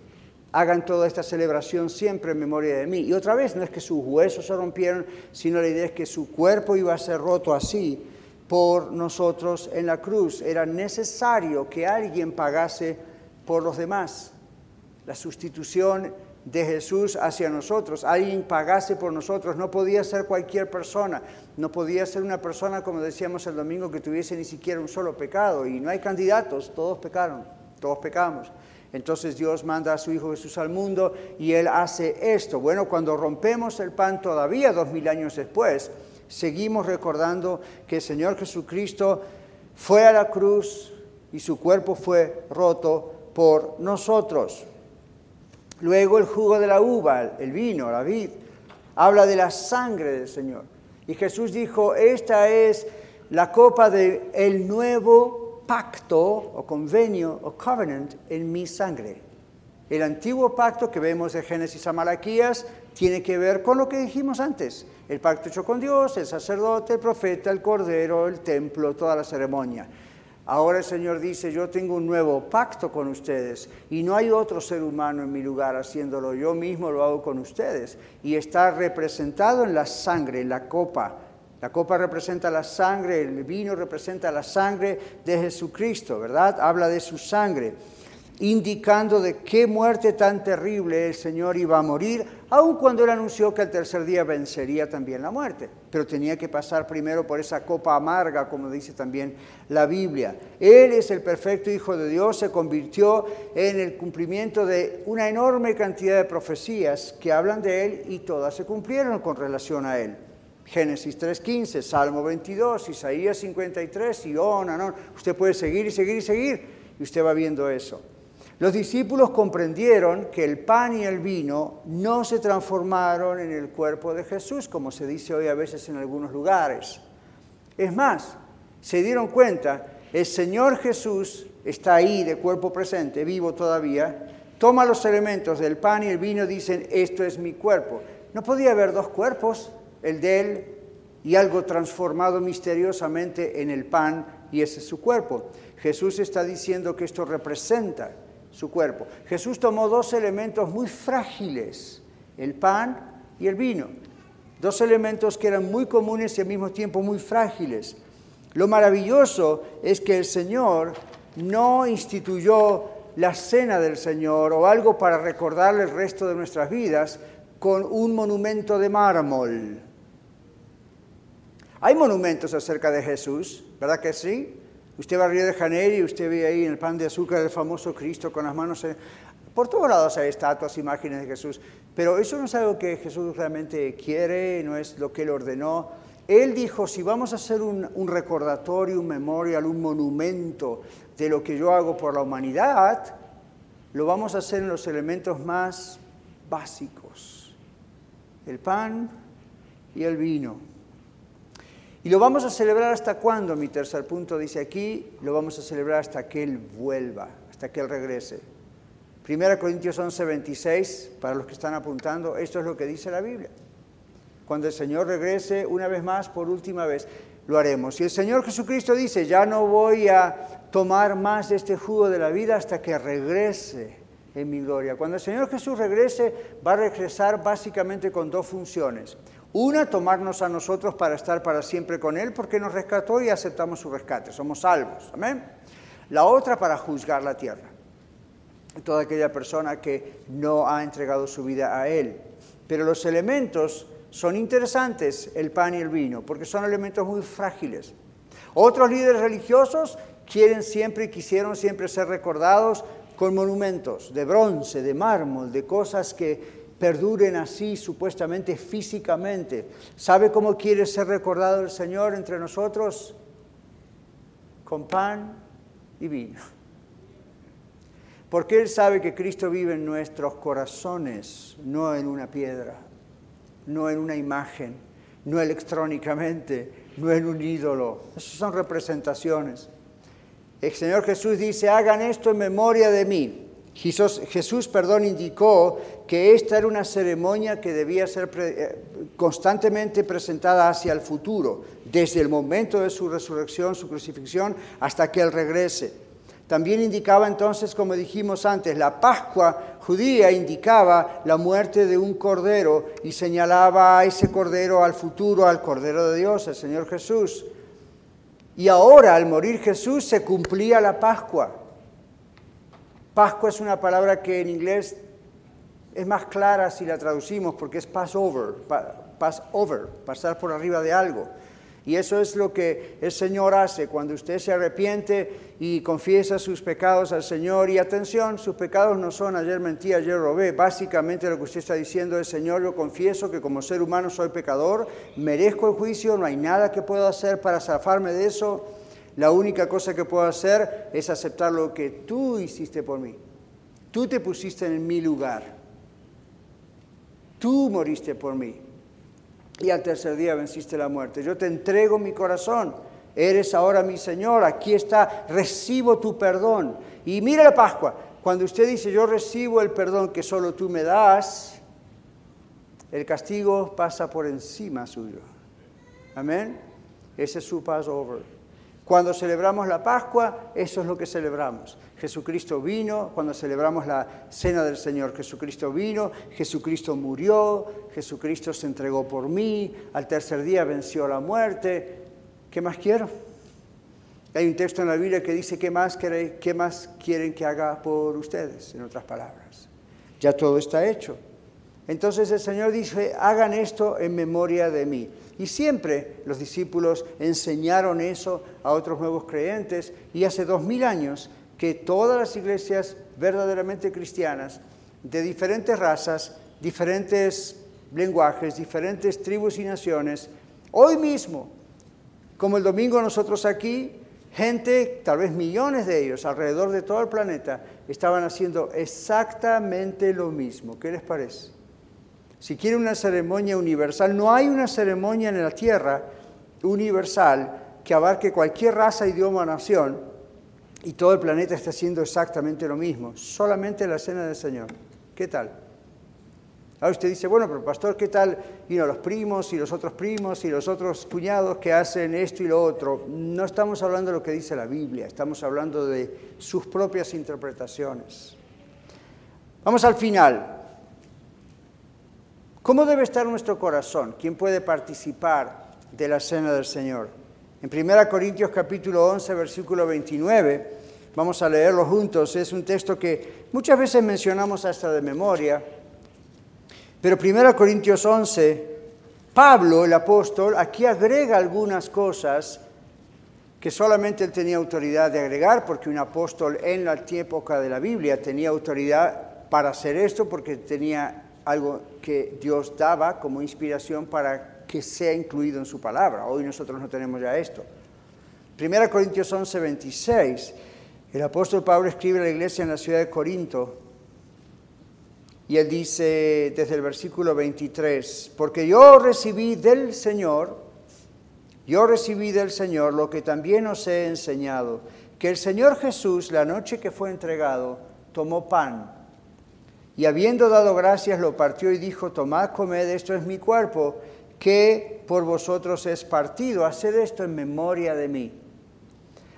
hagan toda esta celebración siempre en memoria de mí. Y otra vez, no es que sus huesos se rompieron, sino la idea es que su cuerpo iba a ser roto así por nosotros en la cruz. Era necesario que alguien pagase por los demás. La sustitución de Jesús hacia nosotros, alguien pagase por nosotros, no podía ser cualquier persona, no podía ser una persona, como decíamos el domingo, que tuviese ni siquiera un solo pecado, y no hay candidatos, todos pecaron, todos pecamos. Entonces Dios manda a su Hijo Jesús al mundo y Él hace esto. Bueno, cuando rompemos el pan todavía dos mil años después, seguimos recordando que el Señor Jesucristo fue a la cruz y su cuerpo fue roto por nosotros. Luego el jugo de la uva, el vino, la vid, habla de la sangre del Señor. Y Jesús dijo, esta es la copa del el nuevo pacto o convenio o covenant en mi sangre. El antiguo pacto que vemos de Génesis a Malaquías tiene que ver con lo que dijimos antes. El pacto hecho con Dios, el sacerdote, el profeta, el cordero, el templo, toda la ceremonia. Ahora el Señor dice, yo tengo un nuevo pacto con ustedes y no hay otro ser humano en mi lugar haciéndolo, yo mismo lo hago con ustedes. Y está representado en la sangre, en la copa la copa representa la sangre, el vino representa la sangre de Jesucristo, ¿verdad? Habla de su sangre, indicando de qué muerte tan terrible el Señor iba a morir, aun cuando él anunció que al tercer día vencería también la muerte. Pero tenía que pasar primero por esa copa amarga, como dice también la Biblia. Él es el perfecto Hijo de Dios, se convirtió en el cumplimiento de una enorme cantidad de profecías que hablan de él y todas se cumplieron con relación a él. Génesis 3.15, Salmo 22, Isaías 53 y on and on. Usted puede seguir y seguir y seguir y usted va viendo eso. Los discípulos comprendieron que el pan y el vino no se transformaron en el cuerpo de Jesús, como se dice hoy a veces en algunos lugares. Es más, se dieron cuenta, el Señor Jesús está ahí de cuerpo presente, vivo todavía, toma los elementos del pan y el vino, dicen, esto es mi cuerpo. No podía haber dos cuerpos, el de él y algo transformado misteriosamente en el pan y ese es su cuerpo. Jesús está diciendo que esto representa su cuerpo. Jesús tomó dos elementos muy frágiles, el pan y el vino. Dos elementos que eran muy comunes y al mismo tiempo muy frágiles. Lo maravilloso es que el Señor no instituyó la cena del Señor o algo para recordarle el resto de nuestras vidas con un monumento de mármol. Hay monumentos acerca de Jesús, ¿verdad que sí? Usted va a Río de Janeiro y usted ve ahí en el pan de azúcar el famoso Cristo con las manos en... Por todos lados hay estatuas, imágenes de Jesús, pero eso no es algo que Jesús realmente quiere, no es lo que él ordenó. Él dijo, si vamos a hacer un, un recordatorio, un memorial, un monumento de lo que yo hago por la humanidad, lo vamos a hacer en los elementos más básicos, el pan y el vino. Y lo vamos a celebrar hasta cuándo, mi tercer punto dice aquí, lo vamos a celebrar hasta que Él vuelva, hasta que Él regrese. Primera Corintios 11, 26, para los que están apuntando, esto es lo que dice la Biblia. Cuando el Señor regrese una vez más, por última vez, lo haremos. Y el Señor Jesucristo dice, ya no voy a tomar más de este jugo de la vida hasta que regrese en mi gloria. Cuando el Señor Jesús regrese, va a regresar básicamente con dos funciones. Una, tomarnos a nosotros para estar para siempre con Él, porque nos rescató y aceptamos su rescate, somos salvos. Amén. La otra, para juzgar la tierra. Toda aquella persona que no ha entregado su vida a Él. Pero los elementos son interesantes, el pan y el vino, porque son elementos muy frágiles. Otros líderes religiosos quieren siempre y quisieron siempre ser recordados con monumentos de bronce, de mármol, de cosas que perduren así supuestamente físicamente. ¿Sabe cómo quiere ser recordado el Señor entre nosotros? Con pan y vino. Porque Él sabe que Cristo vive en nuestros corazones, no en una piedra, no en una imagen, no electrónicamente, no en un ídolo. Esas son representaciones. El Señor Jesús dice, hagan esto en memoria de mí. Jesús, perdón, indicó que esta era una ceremonia que debía ser eh, constantemente presentada hacia el futuro, desde el momento de su resurrección, su crucifixión, hasta que Él regrese. También indicaba entonces, como dijimos antes, la Pascua judía indicaba la muerte de un cordero y señalaba a ese cordero al futuro, al cordero de Dios, el Señor Jesús. Y ahora, al morir Jesús, se cumplía la Pascua. Pascua es una palabra que en inglés es más clara si la traducimos porque es Passover, Passover, pasar por arriba de algo. Y eso es lo que el Señor hace cuando usted se arrepiente y confiesa sus pecados al Señor. Y atención, sus pecados no son ayer mentí, ayer robé. Básicamente lo que usted está diciendo es, Señor, yo confieso que como ser humano soy pecador, merezco el juicio, no hay nada que pueda hacer para zafarme de eso. La única cosa que puedo hacer es aceptar lo que tú hiciste por mí. Tú te pusiste en mi lugar. Tú moriste por mí. Y al tercer día venciste la muerte. Yo te entrego mi corazón. Eres ahora mi Señor. Aquí está. Recibo tu perdón. Y mira la Pascua. Cuando usted dice, yo recibo el perdón que solo tú me das, el castigo pasa por encima suyo. Amén. Ese es su Passover. Cuando celebramos la Pascua, eso es lo que celebramos. Jesucristo vino, cuando celebramos la cena del Señor, Jesucristo vino, Jesucristo murió, Jesucristo se entregó por mí, al tercer día venció la muerte. ¿Qué más quiero? Hay un texto en la Biblia que dice, ¿qué más, qué más quieren que haga por ustedes? En otras palabras, ya todo está hecho. Entonces el Señor dice, hagan esto en memoria de mí. Y siempre los discípulos enseñaron eso a otros nuevos creyentes y hace dos mil años que todas las iglesias verdaderamente cristianas de diferentes razas, diferentes lenguajes, diferentes tribus y naciones, hoy mismo, como el domingo nosotros aquí, gente, tal vez millones de ellos alrededor de todo el planeta, estaban haciendo exactamente lo mismo. ¿Qué les parece? Si quiere una ceremonia universal, no hay una ceremonia en la tierra universal que abarque cualquier raza, idioma o nación y todo el planeta está haciendo exactamente lo mismo, solamente la cena del Señor. ¿Qué tal? Ahora usted dice, bueno, pero pastor, ¿qué tal y los primos y los otros primos y los otros cuñados que hacen esto y lo otro? No estamos hablando de lo que dice la Biblia, estamos hablando de sus propias interpretaciones. Vamos al final. ¿Cómo debe estar nuestro corazón? ¿Quién puede participar de la cena del Señor? En 1 Corintios capítulo 11, versículo 29, vamos a leerlo juntos. Es un texto que muchas veces mencionamos hasta de memoria pero 1 Corintios 11, Pablo, el apóstol, aquí agrega algunas cosas que solamente él tenía autoridad de agregar, porque un apóstol en la época de la Biblia tenía autoridad para hacer esto, porque tenía algo que Dios daba como inspiración para que sea incluido en su palabra. Hoy nosotros no tenemos ya esto. 1 Corintios 11, 26, el apóstol Pablo escribe a la iglesia en la ciudad de Corinto, y él dice desde el versículo 23, porque yo recibí del Señor, yo recibí del Señor lo que también os he enseñado, que el Señor Jesús, la noche que fue entregado, tomó pan y habiendo dado gracias lo partió y dijo, tomad, comed, esto es mi cuerpo, que por vosotros es partido, haced esto en memoria de mí.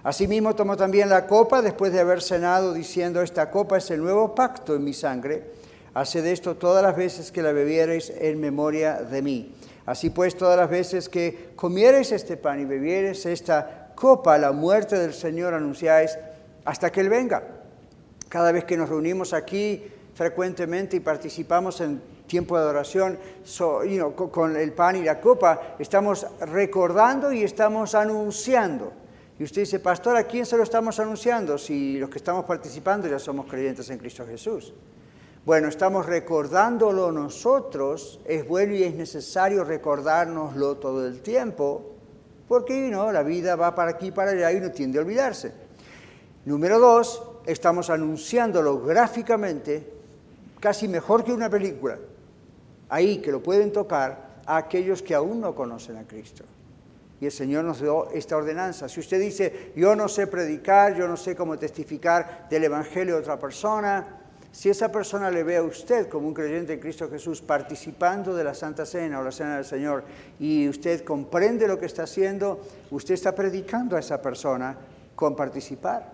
Asimismo tomó también la copa después de haber cenado, diciendo, esta copa es el nuevo pacto en mi sangre Haced esto todas las veces que la bebiereis en memoria de mí. Así pues, todas las veces que comiereis este pan y bebiereis esta copa, la muerte del Señor anunciáis hasta que Él venga. Cada vez que nos reunimos aquí frecuentemente y participamos en tiempo de adoración con el pan y la copa, estamos recordando y estamos anunciando. Y usted dice, pastor, ¿a quién se lo estamos anunciando? Si los que estamos participando ya somos creyentes en Cristo Jesús. Bueno, estamos recordándolo nosotros, es bueno y es necesario recordárnoslo todo el tiempo, porque ¿no? la vida va para aquí para allá y no tiende a olvidarse. Número dos, estamos anunciándolo gráficamente, casi mejor que una película, ahí que lo pueden tocar a aquellos que aún no conocen a Cristo. Y el Señor nos dio esta ordenanza. Si usted dice, yo no sé predicar, yo no sé cómo testificar del Evangelio a otra persona, si esa persona le ve a usted como un creyente en Cristo Jesús participando de la Santa Cena o la Cena del Señor y usted comprende lo que está haciendo, usted está predicando a esa persona con participar.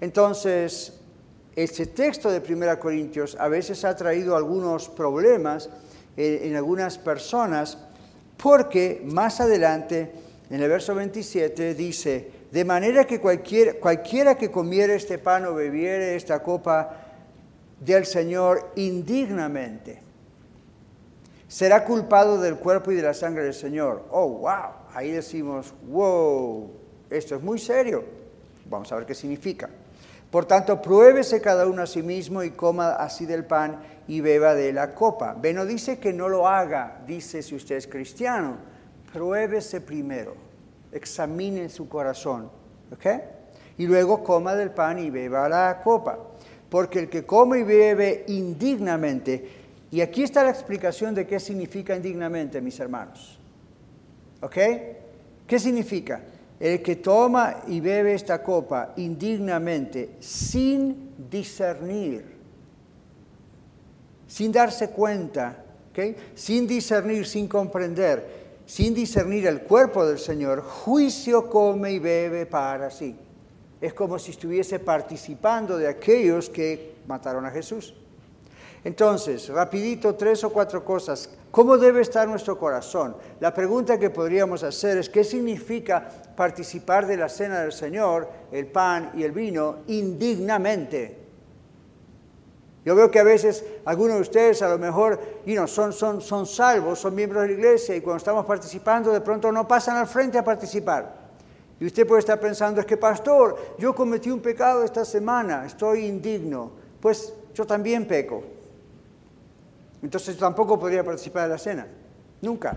Entonces, este texto de 1 Corintios a veces ha traído algunos problemas en, algunas personas porque más adelante, en el verso 27, dice, de manera que cualquiera que comiere este pan o bebiere esta copa, del Señor indignamente. Será culpado del cuerpo y de la sangre del Señor. Oh, wow. Ahí decimos, wow, esto es muy serio. Vamos a ver qué significa. Por tanto, pruébese cada uno a sí mismo y coma así del pan y beba de la copa. Ve, no dice que no lo haga, dice si usted es cristiano. Pruébese primero, examine su corazón, ¿ok? Y luego coma del pan y beba la copa porque el que come y bebe indignamente, y aquí está la explicación de qué significa indignamente, mis hermanos. ¿Ok? ¿Qué significa? El que toma y bebe esta copa indignamente, sin discernir, sin darse cuenta, sin discernir, sin comprender, sin discernir el cuerpo del Señor, juicio come y bebe para sí es como si estuviese participando de aquellos que mataron a Jesús. Entonces, rapidito, tres o cuatro cosas. ¿Cómo debe estar nuestro corazón? La pregunta que podríamos hacer es, ¿qué significa participar de la cena del Señor, el pan y el vino, indignamente? Yo veo que a veces algunos de ustedes a lo mejor son, son, son salvos, son miembros de la iglesia y cuando estamos participando de pronto no pasan al frente a participar. Y usted puede estar pensando, es que pastor, yo cometí un pecado esta semana, estoy indigno. Pues yo también peco. Entonces tampoco podría participar de la cena. Nunca.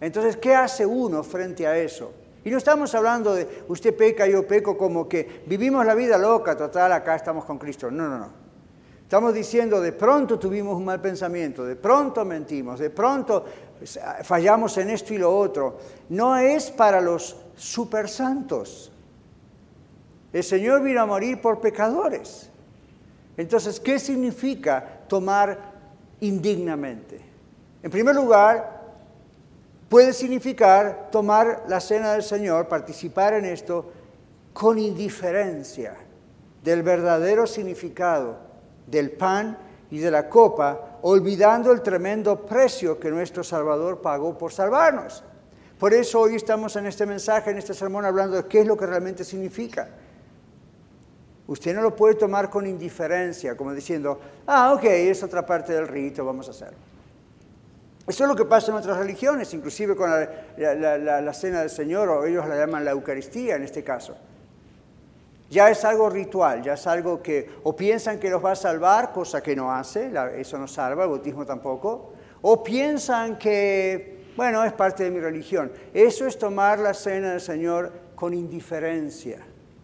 Entonces, ¿qué hace uno frente a eso? Y no estamos hablando de usted peca, yo peco, como que vivimos la vida loca, total, acá estamos con Cristo. No, no, no. Estamos diciendo, de pronto tuvimos un mal pensamiento, de pronto mentimos, de pronto fallamos en esto y lo otro. No es para los super santos. El Señor vino a morir por pecadores. Entonces, ¿qué significa tomar indignamente? En primer lugar, puede significar tomar la cena del Señor, participar en esto con indiferencia del verdadero significado del pan y de la copa, olvidando el tremendo precio que nuestro Salvador pagó por salvarnos. Por eso hoy estamos en este mensaje, en este sermón, hablando de qué es lo que realmente significa. Usted no lo puede tomar con indiferencia, como diciendo, ah, ok, es otra parte del rito, vamos a hacerlo. Eso es lo que pasa en otras religiones, inclusive con la, cena del Señor, o ellos la llaman la Eucaristía en este caso. Ya es algo ritual, ya es algo que o piensan que los va a salvar, cosa que no hace, eso no salva, el bautismo tampoco, o piensan que bueno, es parte de mi religión. Eso es tomar la cena del Señor con indiferencia,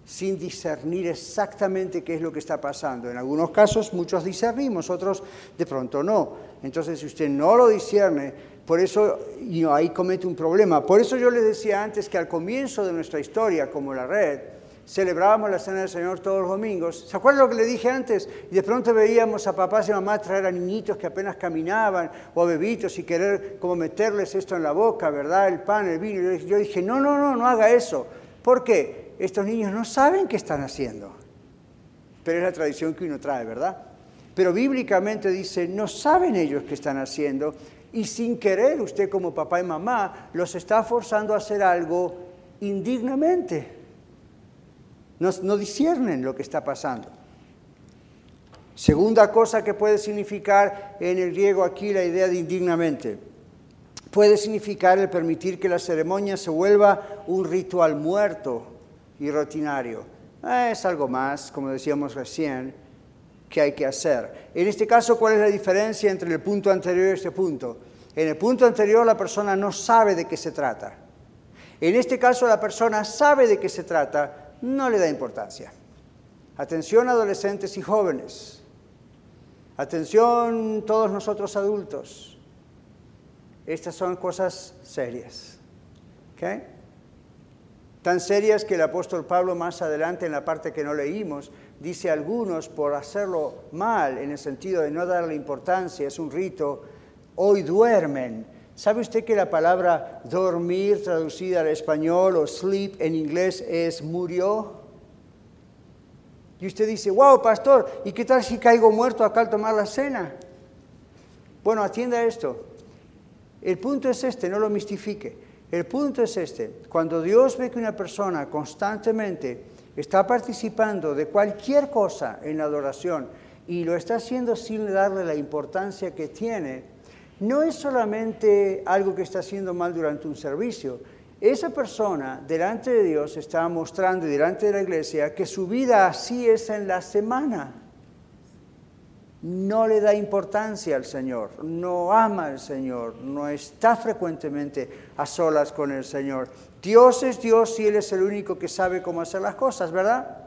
sin discernir exactamente qué es lo que está pasando. En algunos casos muchos discernimos, otros de pronto no. Entonces, si usted no lo discierne, por eso ahí comete un problema. Por eso yo les decía antes que al comienzo de nuestra historia como la red, celebrábamos la Cena del Señor todos los domingos. ¿Se acuerdan lo que le dije antes? Y de pronto veíamos a papás y mamás traer a niñitos que apenas caminaban o a bebitos y querer como meterles esto en la boca, ¿verdad? El pan, el vino. Yo dije, no, no, no, no haga eso. ¿Por qué? Estos niños no saben qué están haciendo. Pero es la tradición que uno trae, ¿verdad? Pero bíblicamente dice, no saben ellos qué están haciendo y sin querer usted como papá y mamá los está forzando a hacer algo indignamente no, no disciernen lo que está pasando. Segunda cosa que puede significar en el griego aquí la idea de indignamente. Puede significar el permitir que la ceremonia se vuelva un ritual muerto y rutinario. Ah, es algo más, como decíamos recién, que hay que hacer. En este caso, ¿cuál es la diferencia entre el punto anterior y este punto? En el punto anterior la persona no sabe de qué se trata. En este caso la persona sabe de qué se trata, no le da importancia. Atención adolescentes y jóvenes. Atención todos nosotros adultos. Estas son cosas serias. Tan serias que el apóstol Pablo más adelante en la parte que no leímos dice algunos por hacerlo mal, en el sentido de no darle importancia, es un rito, hoy duermen. ¿Sabe usted que la palabra dormir traducida al español o sleep en inglés es murió? Y usted dice, wow, pastor, ¿y qué tal si caigo muerto acá al tomar la cena? Bueno, atienda esto. El punto es este, no lo mistifique. El punto es este. Cuando Dios ve que una persona constantemente está participando de cualquier cosa en la adoración y lo está haciendo sin darle la importancia que tiene, no es solamente algo que está haciendo mal durante un servicio. Esa persona delante de Dios está mostrando y delante de la iglesia que su vida así es en la semana. No le da importancia al Señor, no ama al Señor, no está frecuentemente a solas con el Señor. Dios es Dios y Él es el único que sabe cómo hacer las cosas, ¿verdad?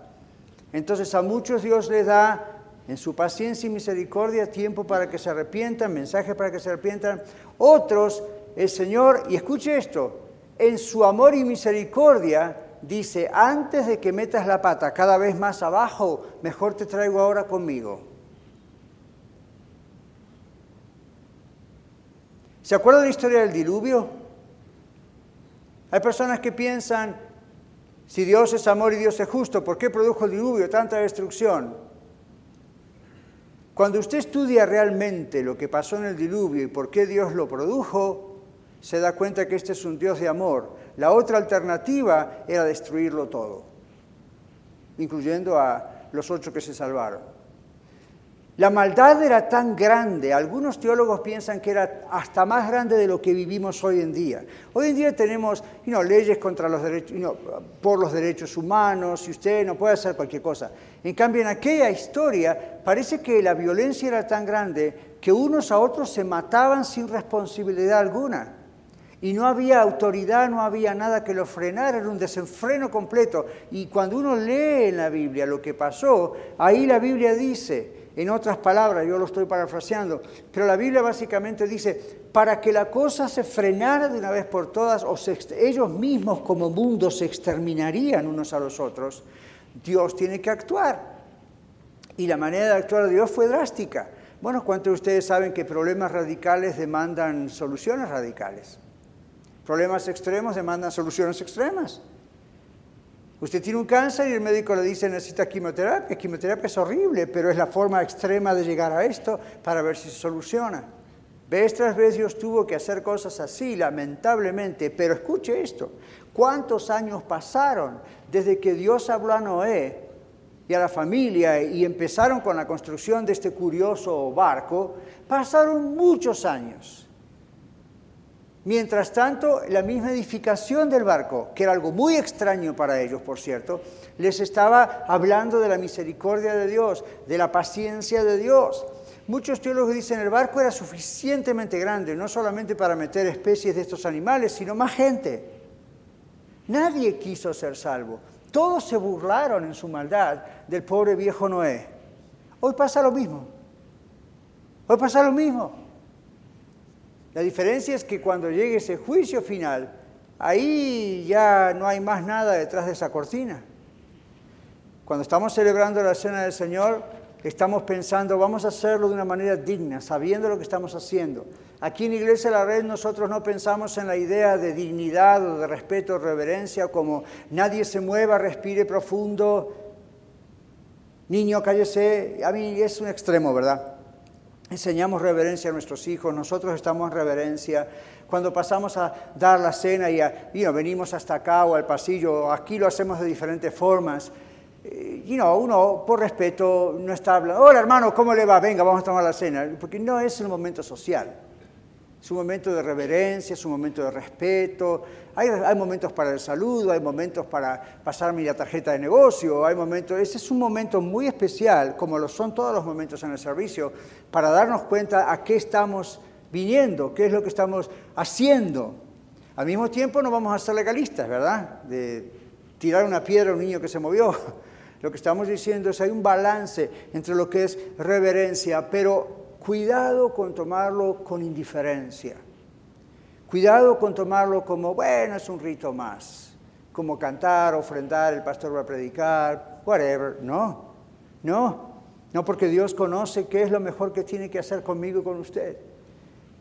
Entonces a muchos Dios les da en su paciencia y misericordia, tiempo para que se arrepientan, mensaje para que se arrepientan. Otros, el Señor, y escuche esto, en su amor y misericordia dice, antes de que metas la pata cada vez más abajo, mejor te traigo ahora conmigo. ¿Se acuerdan de la historia del diluvio? Hay personas que piensan, si Dios es amor y Dios es justo, ¿por qué produjo el diluvio, tanta destrucción? Cuando usted estudia realmente lo que pasó en el diluvio y por qué Dios lo produjo, se da cuenta que este es un Dios de amor. La otra alternativa era destruirlo todo, incluyendo a los ocho que se salvaron. La maldad era tan grande, algunos teólogos piensan que era hasta más grande de lo que vivimos hoy en día. Hoy en día tenemos leyes contra los derechos, por los derechos humanos, y usted no puede hacer cualquier cosa. En cambio, en aquella historia parece que la violencia era tan grande que unos a otros se mataban sin responsabilidad alguna. Y no había autoridad, no había nada que lo frenara, era un desenfreno completo. Y cuando uno lee en la Biblia lo que pasó, ahí la Biblia dice, en otras palabras, yo lo estoy parafraseando, pero la Biblia básicamente dice, para que la cosa se frenara de una vez por todas, ellos mismos como mundo se exterminarían unos a los otros, Dios tiene que actuar. Y la manera de actuar de Dios fue drástica. Bueno, ¿cuántos de ustedes saben que problemas radicales demandan soluciones radicales? Problemas extremos demandan soluciones extremas. Usted tiene un cáncer y el médico le dice necesita quimioterapia. Quimioterapia es horrible, pero es la forma extrema de llegar a esto para ver si se soluciona. Vez tras vez Dios tuvo que hacer cosas así, lamentablemente. Pero escuche esto, ¿cuántos años pasaron desde que Dios habló a Noé y a la familia y empezaron con la construcción de este curioso barco? Pasaron muchos años. Mientras tanto, la misma edificación del barco, que era algo muy extraño para ellos, por cierto, les estaba hablando de la misericordia de Dios, de la paciencia de Dios. Muchos teólogos dicen el barco era suficientemente grande, no solamente para meter especies de estos animales, sino más gente. Nadie quiso ser salvo. Todos se burlaron en su maldad del pobre viejo Noé. Hoy pasa lo mismo. Hoy pasa lo mismo. La diferencia es que cuando llegue ese juicio final, ahí ya no hay más nada detrás de esa cortina. Cuando estamos celebrando la cena del Señor, estamos pensando, vamos a hacerlo de una manera digna, sabiendo lo que estamos haciendo. Aquí en Iglesia de la Red nosotros no pensamos en la idea de dignidad o de respeto o reverencia, como nadie se mueva, respire profundo, niño, cállese. A mí es un extremo, ¿verdad? Enseñamos reverencia a nuestros hijos, nosotros estamos en reverencia. Cuando pasamos a dar la cena y, venimos hasta acá o al pasillo, aquí lo hacemos de diferentes formas. Eh, you know, uno por respeto no está hablando, hola hermano, ¿cómo le va? Venga, vamos a tomar la cena, porque no es un momento social. Es un momento de reverencia, es un momento de respeto. Hay, momentos para el saludo, hay momentos para pasarme la tarjeta de negocio, hay momentos. Ese es un momento muy especial, como lo son todos los momentos en el servicio, para darnos cuenta a qué estamos viniendo, qué es lo que estamos haciendo. Al mismo tiempo no vamos a ser legalistas, ¿verdad? De tirar una piedra a un niño que se movió. Lo que estamos diciendo es hay un balance entre lo que es reverencia, pero cuidado con tomarlo con indiferencia. Cuidado con tomarlo como, bueno, es un rito más, como cantar, ofrendar, el pastor va a predicar, whatever. No, no, no porque Dios conoce qué es lo mejor que tiene que hacer conmigo y con usted,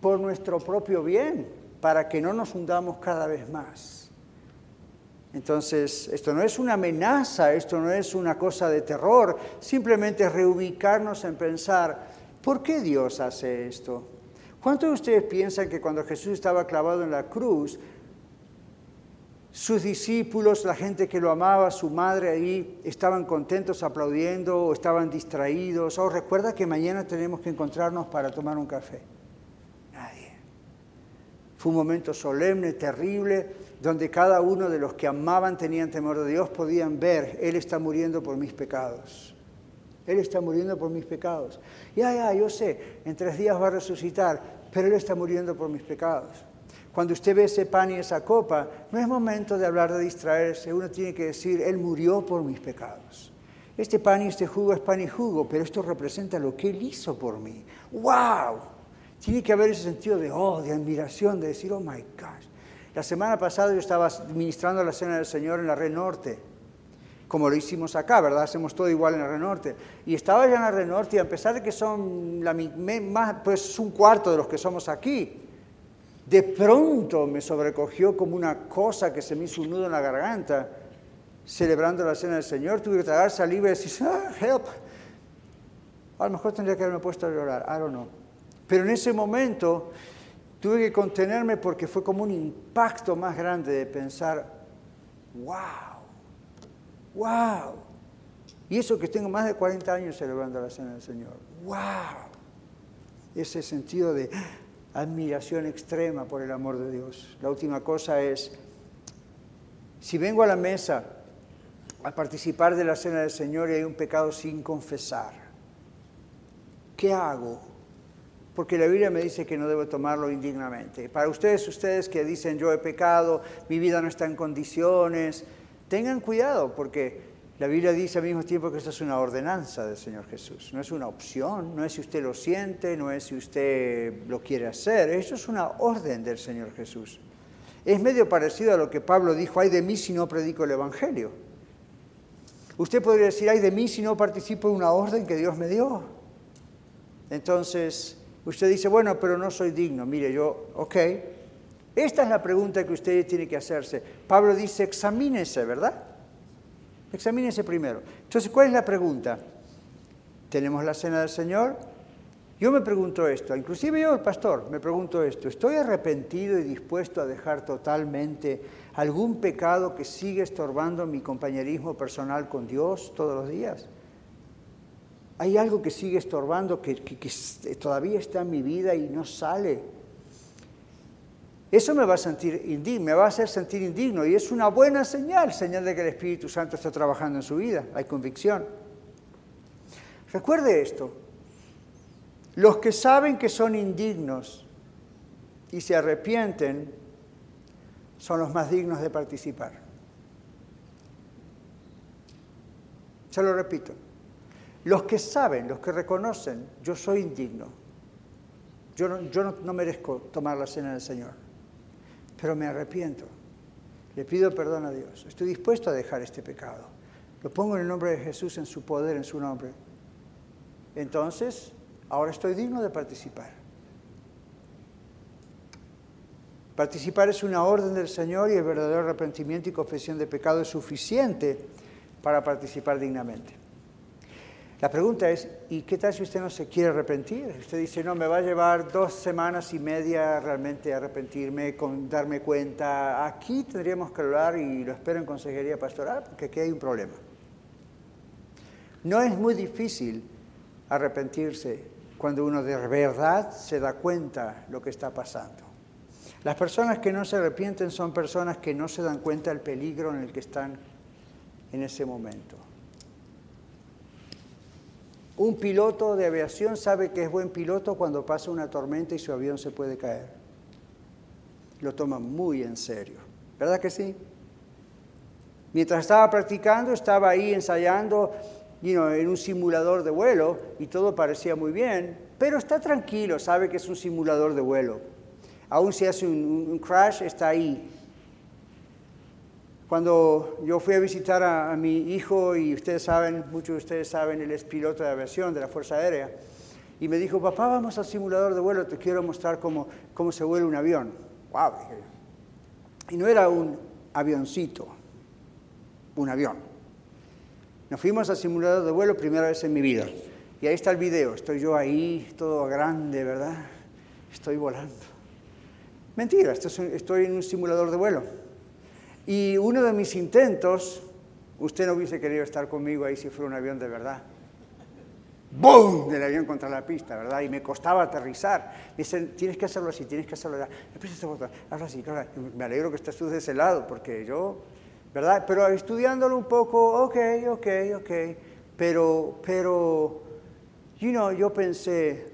por nuestro propio bien, para que no nos hundamos cada vez más. Entonces, esto no es una amenaza, esto no es una cosa de terror, simplemente reubicarnos en pensar, ¿Por qué Dios hace esto? ¿Cuántos de ustedes piensan que cuando Jesús estaba clavado en la cruz, sus discípulos, la gente que lo amaba, su madre ahí, estaban contentos aplaudiendo o estaban distraídos? ¿O recuerda que mañana tenemos que encontrarnos para tomar un café? Nadie. Fue un momento solemne, terrible, donde cada uno de los que amaban, tenían temor de Dios, podían ver, Él está muriendo por mis pecados. Él está muriendo por mis pecados. Ya, ya, yo sé, en tres días va a resucitar, pero Él está muriendo por mis pecados. Cuando usted ve ese pan y esa copa, no es momento de hablar de distraerse, uno tiene que decir, Él murió por mis pecados. Este pan y este jugo es pan y jugo, pero esto representa lo que Él hizo por mí. ¡Wow! Tiene que haber ese sentido de, oh, de admiración, de decir, oh my gosh. La semana pasada yo estaba ministrando la cena del Señor en la Red Norte como lo hicimos acá, ¿verdad? Hacemos todo igual en la Renorte. Y estaba ya en la Renorte y a pesar de que son la, más, pues un cuarto de los que somos aquí, de pronto me sobrecogió como una cosa que se me hizo un nudo en la garganta, celebrando la cena del Señor. Tuve que tragar saliva y decir, ah, help. A lo mejor tendría que haberme puesto a llorar, I don't know. Pero en ese momento tuve que contenerme porque fue como un impacto más grande de pensar, wow ¡Wow! Y eso que tengo más de 40 años celebrando la Cena del Señor. ¡Wow! Ese sentido de admiración extrema por el amor de Dios. La última cosa es, si vengo a la mesa a participar de la Cena del Señor y hay un pecado sin confesar, ¿qué hago? Porque la Biblia me dice que no debo tomarlo indignamente. Para ustedes, ustedes que dicen yo he pecado, mi vida no está en condiciones, Tengan cuidado porque la Biblia dice al mismo tiempo que esto es una ordenanza del Señor Jesús, no es una opción, no es si usted lo siente, no es si usted lo quiere hacer, eso es una orden del Señor Jesús. Es medio parecido a lo que Pablo dijo, ay de mí si no predico el Evangelio. Usted podría decir, ay de mí si no participo en una orden que Dios me dio. Entonces, usted dice, bueno, pero no soy digno. Mire, yo, ok. Esta es la pregunta que usted tiene que hacerse. Pablo dice, examínese, ¿verdad? Examínese primero. Entonces, ¿cuál es la pregunta? ¿Tenemos la cena del Señor? Yo me pregunto esto, inclusive yo, el pastor, me pregunto esto, ¿estoy arrepentido y dispuesto a dejar totalmente algún pecado que sigue estorbando mi compañerismo personal con Dios todos los días? ¿Hay algo que sigue estorbando, que, todavía está en mi vida y no sale? Eso me va a sentir indigno, me va a hacer sentir indigno y es una buena señal, señal de que el Espíritu Santo está trabajando en su vida, hay convicción. Recuerde esto, los que saben que son indignos y se arrepienten son los más dignos de participar. Se lo repito. Los que saben, los que reconocen, yo soy indigno. Yo no, yo no, merezco tomar la cena del Señor, pero me arrepiento. Le pido perdón a Dios. Estoy dispuesto a dejar este pecado. Lo pongo en el nombre de Jesús, en su poder, en su nombre. Entonces, ahora estoy digno de participar. Participar es una orden del Señor y el verdadero arrepentimiento y confesión de pecado es suficiente para participar dignamente. La pregunta es, ¿y qué tal si usted no se quiere arrepentir? Usted dice, no, me va a llevar dos semanas y media realmente arrepentirme, con darme cuenta. Aquí tendríamos que hablar, y lo espero en consejería pastoral, porque aquí hay un problema. No es muy difícil arrepentirse cuando uno de verdad se da cuenta lo que está pasando. Las personas que no se arrepienten son personas que no se dan cuenta del peligro en el que están en ese momento. Un piloto de aviación sabe que es buen piloto cuando pasa una tormenta y su avión se puede caer. Lo toma muy en serio. ¿Verdad que sí? Mientras estaba practicando, estaba ahí ensayando en un simulador de vuelo y todo parecía muy bien, pero está tranquilo, sabe que es un simulador de vuelo. Aún si hace un, crash, está ahí. Cuando yo fui a visitar a, mi hijo, y ustedes saben, muchos de ustedes saben, él es piloto de aviación de la Fuerza Aérea, y me dijo, papá, vamos al simulador de vuelo, te quiero mostrar cómo, cómo se vuela un avión. ¡Wow! Y no era un avioncito, un avión nos fuimos al simulador de vuelo primera vez en mi vida. Y ahí está el video. Estoy yo ahí, todo grande, ¿verdad? Estoy volando. Mentira, estoy en un simulador de vuelo. Y uno de mis intentos, usted no hubiese querido estar conmigo ahí si fuera un avión de verdad. ¡Bum! Del avión contra la pista, ¿verdad? Y me costaba aterrizar. Dicen, tienes que hacerlo así, tienes que hacerlo así. Este así, Me alegro que estés tú de ese lado, porque yo ¿verdad? Pero estudiándolo un poco, ok, ok, ok, pero, pero, you know, yo pensé,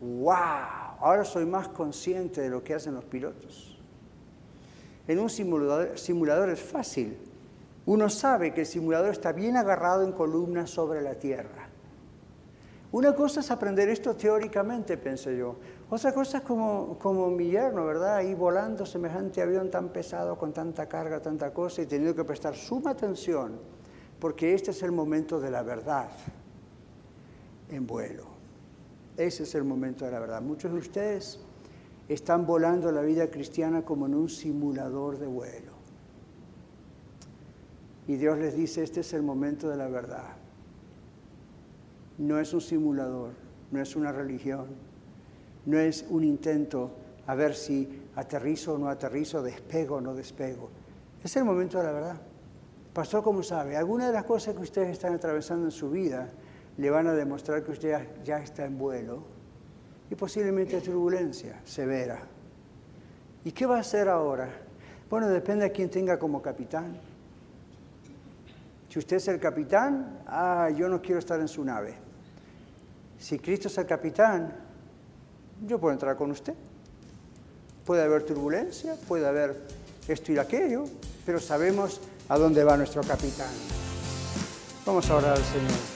wow, ahora soy más consciente de lo que hacen los pilotos. En un simulador, es fácil. Uno sabe que el simulador está bien agarrado en columnas sobre la Tierra. Una cosa es aprender esto teóricamente, pensé yo. Otra cosa es como, como mi yerno, ¿verdad? Ahí volando semejante avión tan pesado, con tanta carga, tanta cosa, y teniendo que prestar suma atención, porque este es el momento de la verdad en vuelo. Ese es el momento de la verdad. Muchos de ustedes están volando la vida cristiana como en un simulador de vuelo. Y Dios les dice, este es el momento de la verdad no es un simulador, no es una religión, no es un intento a ver si aterrizo o no aterrizo, despego o no despego. Es el momento de la verdad. Pastor, como sabe, algunas de las cosas que ustedes están atravesando en su vida le van a demostrar que usted ya está en vuelo y posiblemente turbulencia severa. ¿Y qué va a hacer ahora? Bueno, depende de quién tenga como capitán. Si usted es el capitán, ah, yo no quiero estar en su nave. Si Cristo es el capitán, yo puedo entrar con usted. Puede haber turbulencia, puede haber esto y aquello, pero sabemos a dónde va nuestro capitán. Vamos a orar al Señor.